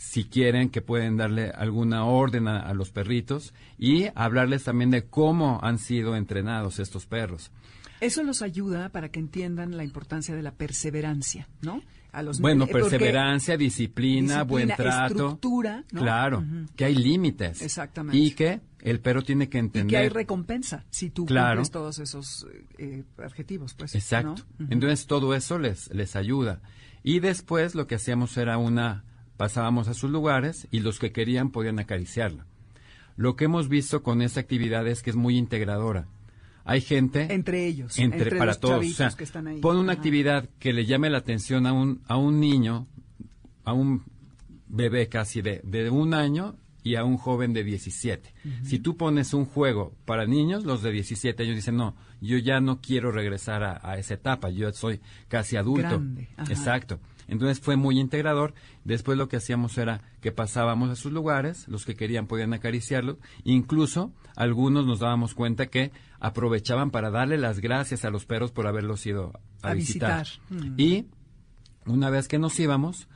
si quieren, que pueden darle alguna orden a, a los perritos y hablarles también de cómo han sido entrenados estos perros. Eso los ayuda para que entiendan la importancia de la perseverancia, ¿no? A los Bueno, perseverancia, disciplina, buen trato. estructura, ¿no? Claro, que hay límites. Exactamente. Y que el perro tiene que Y entender. que hay recompensa si tú Claro. cumples todos esos eh, adjetivos, pues. Exacto. Entonces todo eso les, les ayuda. Y después lo que hacíamos era una, pasábamos a sus lugares y los que querían podían acariciarla. Lo que hemos visto con esta actividad es que es muy integradora. Hay gente Entre ellos, entre, entre para los todos. O sea, que están ahí. pon una Ajá. actividad que le llame la atención a un, a un niño, a un bebé casi de, de un año y a un joven de 17. Si tú pones un juego para niños, los de 17 años dicen, no, yo ya no quiero regresar a, a esa etapa, yo soy casi adulto. Grande. Exacto. Entonces fue muy integrador. Después lo que hacíamos era que pasábamos a sus lugares, los que querían podían acariciarlos. Incluso algunos nos dábamos cuenta que aprovechaban para darle las gracias a los perros por haberlos ido a, A visitar. visitar. Mm. Y una vez que nos íbamos,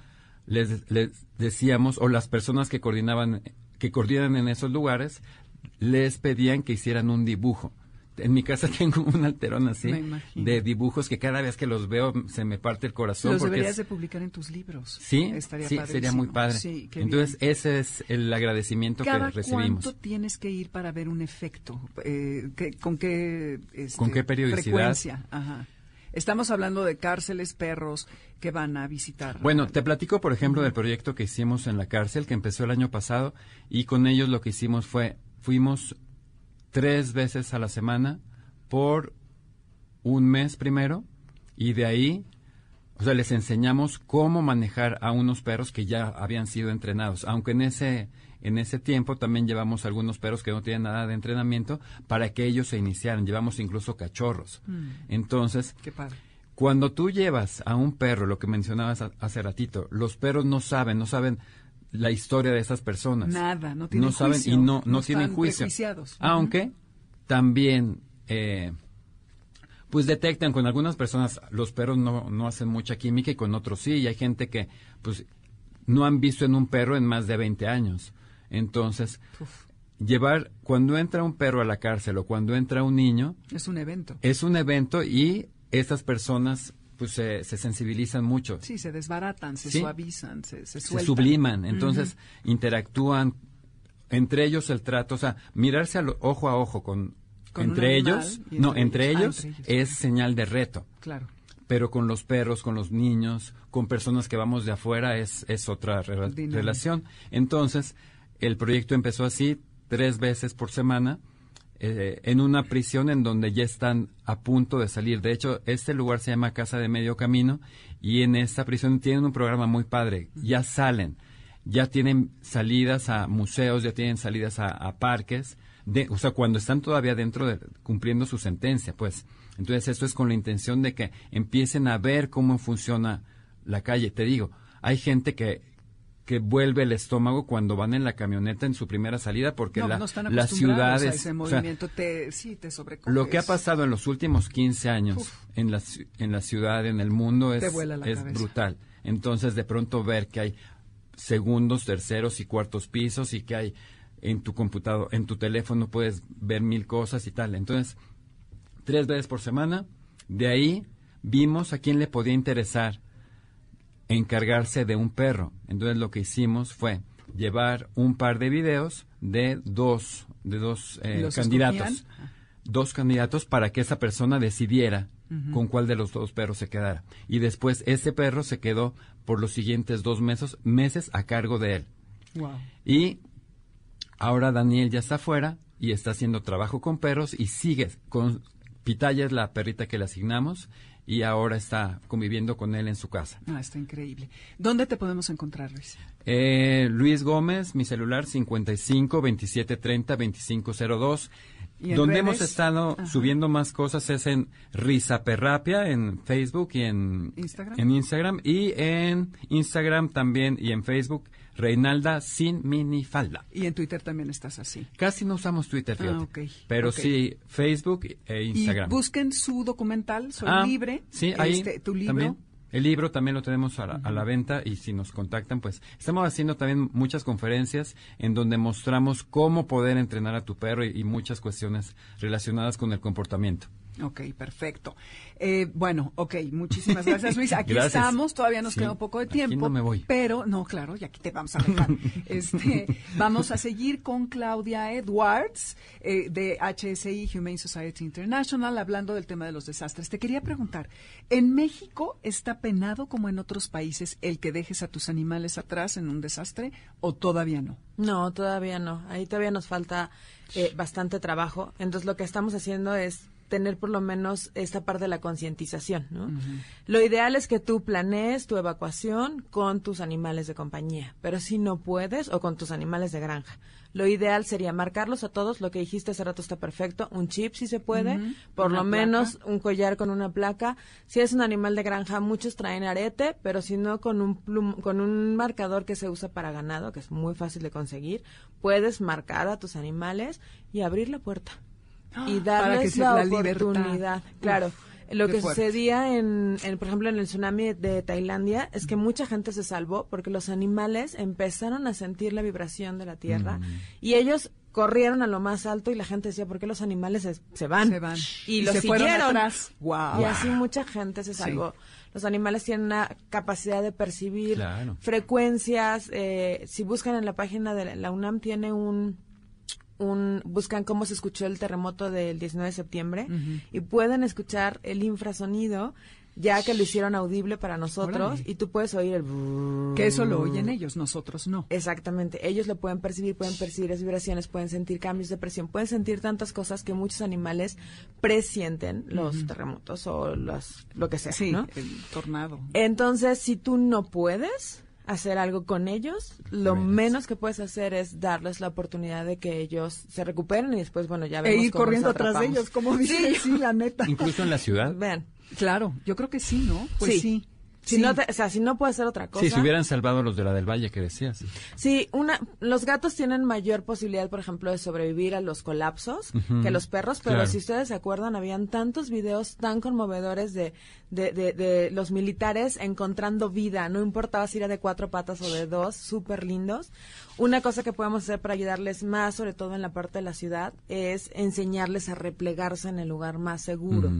les, les decíamos, o las personas que coordinaban, que coordinan en esos lugares, les pedían que hicieran un dibujo. En mi casa tengo un alterón así de dibujos que cada vez que los veo se me parte el corazón. Los porque deberías es- de publicar en tus libros. Sí, Estaría sí, sería muy padre. Sí, Entonces, bien. ese es el agradecimiento ¿Cada que recibimos. cuánto tienes que ir para ver un efecto? Eh, ¿qué- ¿Con qué este, ¿Con qué periodicidad? frecuencia? Ajá. Estamos hablando de cárceles, perros que van a visitar. Bueno, te platico, por ejemplo, del proyecto que hicimos en la cárcel, que empezó el año pasado, y con ellos lo que hicimos fue, fuimos tres veces a la semana por un mes primero, y de ahí, o sea, les enseñamos cómo manejar a unos perros que ya habían sido entrenados, aunque en ese en ese tiempo también llevamos algunos perros que no tienen nada de entrenamiento para que ellos se iniciaran, llevamos incluso cachorros. Entonces, Qué padre. cuando tú llevas a un perro, lo que mencionabas ha- hace ratito, los perros no saben, no saben la historia de esas personas. Nada, no tienen saben juicio, y no, no, no tienen juicio. Aunque también, eh, pues detectan con algunas personas, los perros no, no hacen mucha química y con otros sí. Y hay gente que, pues, no han visto en un perro en más de 20 años. Entonces, llevar, cuando entra un perro a la cárcel o cuando entra un niño, Es un evento. es un evento y estas personas pues se, se sensibilizan mucho, Sí, se desbaratan, se Sí. suavizan, se, se se subliman, entonces interactúan entre ellos el trato, o sea, mirarse al ojo a ojo con, Con un entre ellos, no, entre ellos. Ah, ellos, entre ellos. es señal de reto, Claro. pero con los perros, con los niños, con personas que vamos de afuera es, es otra Dinámica. relación. Entonces, el proyecto empezó así, tres veces por semana eh, en una prisión en donde ya están a punto de salir. De hecho, este lugar se llama Casa de Medio Camino y en esta prisión tienen un programa muy padre. Ya salen, ya tienen salidas a museos, ya tienen salidas a, parques, de, o sea, cuando están todavía dentro de cumpliendo su sentencia, pues. Entonces, esto es con la intención de que empiecen a ver cómo funciona la calle. Te digo, hay gente que, que vuelve el estómago cuando van en la camioneta en su primera salida porque No, la, no están las ciudades... a ese o sea, movimiento, te, sí, te lo que ha pasado en los últimos 15 años Uf. en la, en la ciudad, en el mundo, es, es brutal. Entonces, de pronto ver que hay segundos, terceros y cuartos pisos y que hay en tu computador, en tu teléfono puedes ver mil cosas y tal. Entonces, tres veces por semana, de ahí vimos a quién le podía interesar encargarse de un perro. Entonces lo que hicimos fue llevar un par de videos de dos, de dos eh, ¿Los candidatos. escogían? Dos candidatos para que esa persona decidiera con cuál de los dos perros se quedara. Y después ese perro se quedó por los siguientes dos meses, meses a cargo de él. Wow. Y ahora Daniel ya está afuera y está haciendo trabajo con perros y sigue con Pitaya es la perrita que le asignamos y ahora está conviviendo con él en su casa. Ah, está increíble. ¿Dónde te podemos encontrar, Luis? Eh, Luis Gómez, mi celular 55 27 30 2502. ¿Y en Donde redes? hemos estado Ajá. subiendo más cosas es en Rizaperrapia en Facebook y en Instagram. en Instagram y en Instagram también y en Facebook Reinalda sin minifalda. Y en Twitter también estás así. Casi no usamos Twitter, fíjate. Ah, Pero sí Facebook e Instagram. Y busquen su documental, Soy Ah, Libre. Sí, ahí este, tu libro. también. El libro también lo tenemos a la, a la venta y si nos contactan, pues estamos haciendo también muchas conferencias en donde mostramos cómo poder entrenar a tu perro y, y muchas cuestiones relacionadas con el comportamiento. Ok, perfecto. Eh, bueno, ok, muchísimas gracias, Luis. Aquí Gracias. estamos, todavía nos Sí, queda un poco de aquí tiempo. no me voy. Pero, no, claro, y aquí te vamos a dejar. este, vamos a seguir con Claudia Edwards, eh, de HSI, Humane Society International, hablando del tema de los desastres. Te quería preguntar, ¿en México está penado como en otros países el que dejes a tus animales atrás en un desastre o todavía no? No, todavía no. Ahí todavía nos falta eh, bastante trabajo. Entonces lo que estamos haciendo es tener por lo menos esta parte de la concientización, ¿no? Lo ideal es que tú planees tu evacuación con tus animales de compañía, pero si no puedes o con tus animales de granja. Lo ideal sería marcarlos a todos, lo que dijiste hace rato está perfecto, un chip si se puede, por una lo placa. menos un collar con una placa. Si es un animal de granja, muchos traen arete, pero si no con un plum- con un marcador que se usa para ganado, que es muy fácil de conseguir, puedes marcar a tus animales y abrir la puerta y darles la, libertad. oportunidad. Claro. Uf, lo que fuerte. sucedía en, en, por ejemplo, en el tsunami de Tailandia es que mucha gente se salvó porque los animales empezaron a sentir la vibración de la tierra y ellos corrieron a lo más alto y la gente decía, ¿por qué los animales se, se van? Se van. Y, Y los se fueron siguieron. atrás. Guau. Y así mucha gente se salvó. Los animales tienen una capacidad de percibir Claro. frecuencias. eh, si buscan en la página de la UNAM, tiene un, un buscan cómo se escuchó el terremoto del 19 de septiembre y pueden escuchar el infrasonido ya que lo hicieron audible para nosotros Órale. y tú puedes oír el. Que eso lo oyen ellos, nosotros no. Exactamente, ellos lo pueden percibir, pueden percibir las vibraciones, pueden sentir cambios de presión, pueden sentir tantas cosas que muchos animales presienten los terremotos o las, lo que sea, Sí, ¿no? el tornado. Entonces, si tú no puedes hacer algo con ellos, lo Menos. menos que puedes hacer es darles la oportunidad de que ellos se recuperen y después, bueno, ya E vemos ir cómo corriendo los atrás de ellos, como dice, sí, la neta. Incluso en la ciudad. Vean, Claro, yo creo que sí, ¿no? Pues sí. Si Sí. no te- o sea, si no puedes hacer otra cosa. Sí, se hubieran salvado los de la del Valle que decías. Sí, una, los gatos tienen mayor posibilidad, por ejemplo, de sobrevivir a los colapsos que los perros, pero claro. si ustedes se acuerdan, habían tantos videos tan conmovedores de, de, de, de los militares encontrando vida, no importaba si era de cuatro patas o de dos, súper lindos. Una cosa que podemos hacer para ayudarles más, sobre todo en la parte de la ciudad, es enseñarles a replegarse en el lugar más seguro.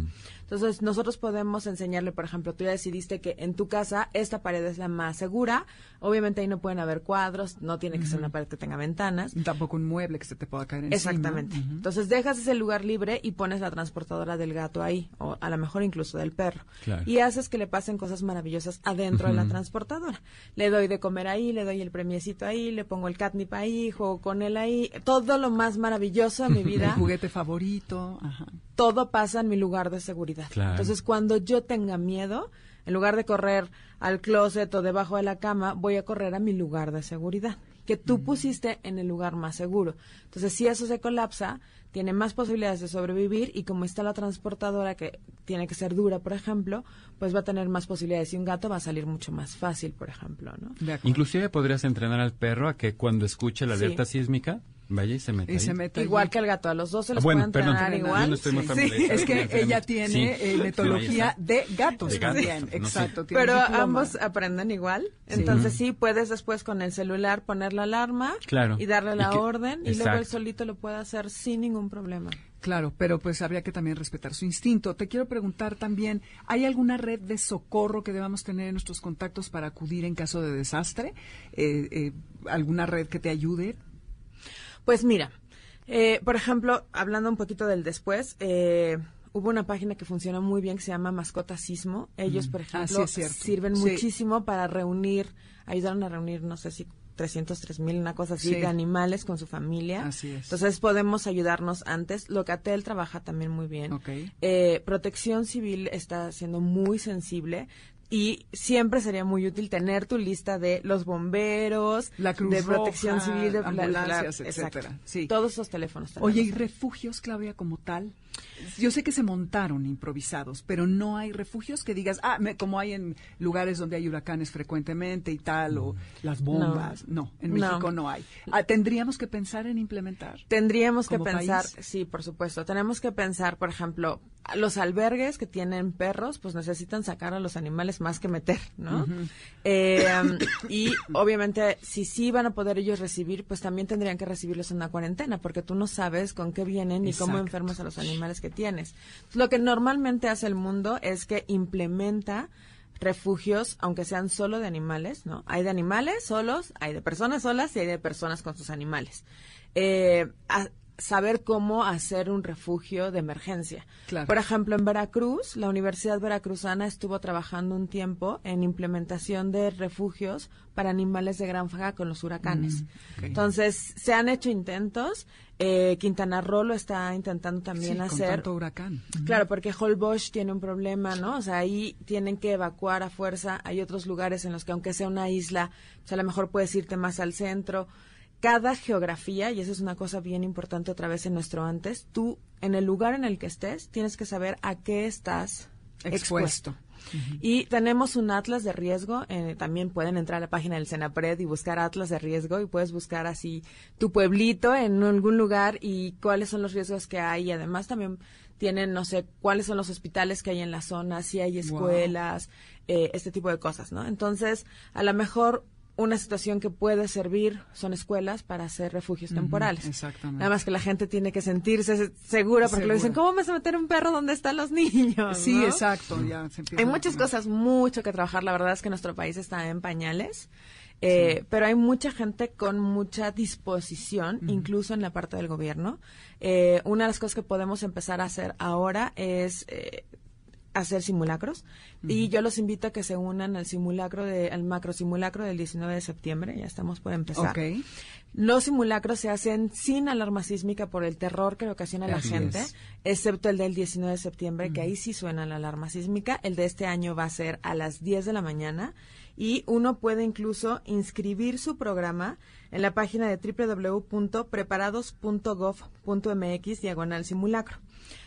Entonces, nosotros podemos enseñarle, por ejemplo, tú ya decidiste que en tu casa esta pared es la más segura. Obviamente ahí no pueden haber cuadros, no tiene que ser una pared que tenga ventanas. Tampoco un mueble que se te pueda caer encima. Exactamente. Entonces dejas ese lugar libre y pones la transportadora del gato ahí, o a lo mejor incluso del perro. Claro. Y haces que le pasen cosas maravillosas adentro de la transportadora. Le doy de comer ahí, le doy el premiecito ahí, le pongo el catnip ahí, juego con él ahí. Todo lo más maravilloso de mi El vida, juguete favorito. Ajá. Todo pasa en mi lugar de seguridad. Claro. Entonces cuando yo tenga miedo, en lugar de correr al closet o debajo de la cama, voy a correr a mi lugar de seguridad, que tú pusiste en el lugar más seguro. Entonces, si eso se colapsa, tiene más posibilidades de sobrevivir y como está la transportadora que tiene que ser dura, por ejemplo, pues va a tener más posibilidades y un gato va a salir mucho más fácil, por ejemplo, ¿no? De acuerdo. Inclusive podrías entrenar al perro a que cuando escuche la Sí. alerta sísmica, vaya y se Y mete allí. Igual que al gato, a los dos se Ah, les bueno, puede perdón, entrenar yo igual. no estoy muy Sí. Es que ella tiene Sí. eh, metodología de gatos De gatos, no. Exacto. tiene Pero ambos aprenden igual. Entonces sí, puedes después con el celular poner la alarma Claro. y darle la Y que- orden y luego él solito lo puede hacer sin ningún problema. Claro, pero pues habría que también respetar su instinto. Te quiero preguntar también, ¿hay alguna red de socorro que debamos tener en nuestros contactos para acudir en caso de desastre? Eh, eh, ¿Alguna red que te ayude? Pues mira, eh, por ejemplo, hablando un poquito del después, eh, hubo una página que funciona muy bien que se llama Mascota Sismo. Ellos, por Ah, ejemplo, sí, sirven Sí. muchísimo para reunir, ayudaron a reunir, no sé si 303 mil, una cosa así, Sí. de animales con su familia. Así es. Entonces podemos ayudarnos antes. Locatel trabaja también muy bien. Ok. Eh, Protección Civil está siendo muy sensible. Y siempre sería muy útil tener tu lista de los bomberos, La Cruz de protección Roja, civil, de la- ambulancias, la- etcétera. Sí. Todos esos teléfonos. Oye, ¿y tenemos. refugios, Claudia, como tal? Yo sé que se montaron improvisados, pero no hay refugios que digas, ah, me- como hay en lugares donde hay huracanes frecuentemente y tal, o las bombas. No, en. México no hay. Ah, Tendríamos que pensar en implementar. Tendríamos que pensar, país. sí, por supuesto, tenemos que pensar, por ejemplo, los albergues que tienen perros, pues necesitan sacar a los animales más que meter, ¿no? Eh, um, y obviamente, si sí van a poder ellos recibir, pues también tendrían que recibirlos en una cuarentena, porque tú no sabes con qué vienen ni cómo enfermas a los animales que tienes. Lo que normalmente hace el mundo es que implementa refugios, aunque sean solo de animales, ¿no? Hay de animales solos, hay de personas solas y hay de personas con sus animales. Eh, saber cómo hacer un refugio de emergencia. Claro. Por ejemplo, en Veracruz, la Universidad Veracruzana estuvo trabajando un tiempo en implementación de refugios para animales de granja con los huracanes. Mm. Entonces, se han hecho intentos. Eh, Quintana Roo lo está intentando también Sí, con hacer. tanto huracán. Claro, porque Holbox tiene un problema, ¿no? O sea, ahí tienen que evacuar a fuerza. Hay otros lugares en los que, aunque sea una isla, pues a lo mejor puedes irte más al centro. Cada geografía, y eso es una cosa bien importante otra vez en nuestro antes, tú, en el lugar en el que estés, tienes que saber a qué estás Expuesto. expuesto. Y tenemos un atlas de riesgo. eh, también pueden entrar a la página del Senapred y buscar atlas de riesgo y puedes buscar así tu pueblito en algún lugar y cuáles son los riesgos que hay. Y además también tienen, no sé, cuáles son los hospitales que hay en la zona, si hay escuelas, eh, este tipo de cosas, ¿no? Entonces, a lo mejor una situación que puede servir son escuelas para hacer refugios temporales. exactamente. Nada más que la gente tiene que sentirse se- segura porque le dicen. ¿cómo vas a meter un perro donde están los niños? Sí, ¿no? exacto. Ya se Hay muchas cosas, mucho que trabajar. La verdad es que nuestro país está en pañales. Eh, Pero hay mucha gente con mucha disposición, incluso en la parte del gobierno. Eh, una de las cosas que podemos empezar a hacer ahora es eh, hacer simulacros. Y yo los invito a que se unan al simulacro, de, al macro simulacro del 19 de septiembre. Ya estamos por empezar. Los simulacros se hacen sin alarma sísmica por el terror que le ocasiona a la Así gente, es. excepto el del 19 de septiembre, que ahí sí suena la alarma sísmica. El de este año va a ser a las 10 de la mañana y uno puede incluso inscribir su programa en la página de www.preparados.gov.mx diagonal simulacro.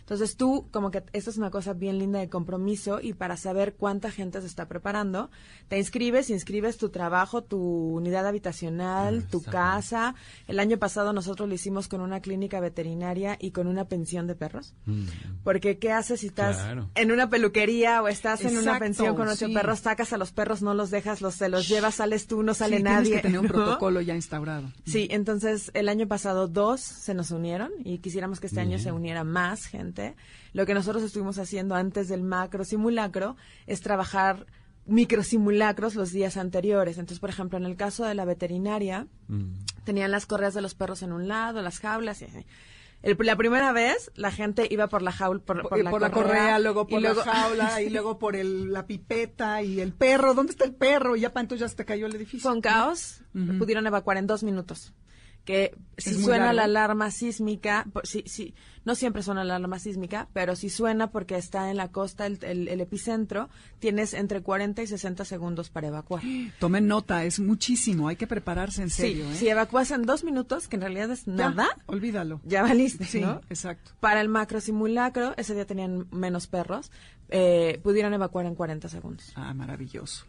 Entonces tú, como que esto es una cosa bien linda de compromiso y para saber cuánta gente se está preparando, te inscribes, inscribes tu trabajo, tu unidad habitacional, tu casa. El año pasado nosotros lo hicimos con una clínica veterinaria y con una pensión de perros. Porque ¿qué haces si estás Claro. en una peluquería o estás en una pensión con ocho sí. perros, sacas a los perros, no los dejas, los, se los llevas, sales tú, no sale Sí, nadie. Tienes que tener un ¿no? protocolo ya instaurado. Sí, entonces el año pasado dos se nos unieron y quisiéramos que este año se uniera más gente. Lo que nosotros estuvimos haciendo antes del macro simulacro es trabajar microsimulacros los días anteriores. Entonces, por ejemplo, en el caso de la veterinaria, tenían las correas de los perros en un lado, las jaulas y así. El- la primera vez la gente iba por la jaula, por, Por, por la, por la correa, luego y por luego- la jaula, y luego por el, la pipeta y el perro. ¿Dónde está el perro? Y ya para entonces ya se te cayó el edificio. Fue un caos. Pudieron evacuar en dos minutos. Que si suena la alarma sísmica, sí, sí, no siempre suena la alarma sísmica, pero si suena porque está en la costa el, el- el epicentro, tienes entre 40 y 60 segundos para evacuar. Tomen nota, es muchísimo. Hay que prepararse en serio. sí, ¿eh? si evacúas en dos minutos, que en realidad es Ya, nada, Olvídalo. ya valiste, Sí, ¿no? exacto. Para el macro simulacro, ese día tenían menos perros, eh, pudieron evacuar en 40 segundos. Ah, maravilloso.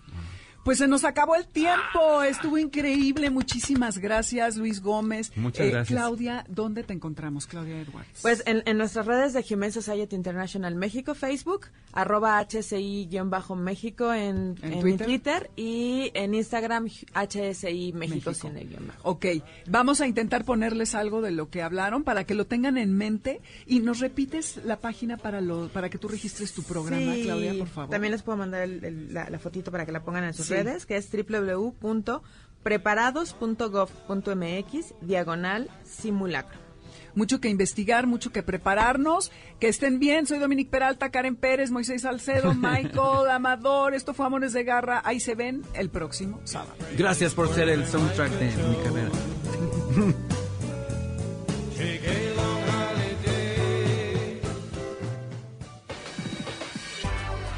Pues se nos acabó el tiempo, estuvo increíble, muchísimas gracias Luis Gómez. Eh, Muchas gracias. Claudia, ¿dónde te encontramos, Claudia Edwards? Pues en, en nuestras redes de Humane Society International México, Facebook, arroba HSI-México en, ¿En en Twitter? Twitter? y en Instagram HSI México, México. sin el guion bajo. Ok, vamos a intentar ponerles algo de lo que hablaron para que lo tengan en mente y nos repites la página para lo, para que tú registres tu programa, Sí, Claudia, por favor. También les puedo mandar el- el- la, la fotito para que la pongan en sus Sí. redes, que es www.preparados.gov.mx diagonal simulacro. Mucho que investigar, mucho que prepararnos. Que estén bien. Soy Dominique Peralta, Karen Pérez, Moisés Salcedo, Michael Amador. Esto fue Amores de Garra. Ahí se ven el próximo sábado. Gracias por ser el soundtrack de mi carrera.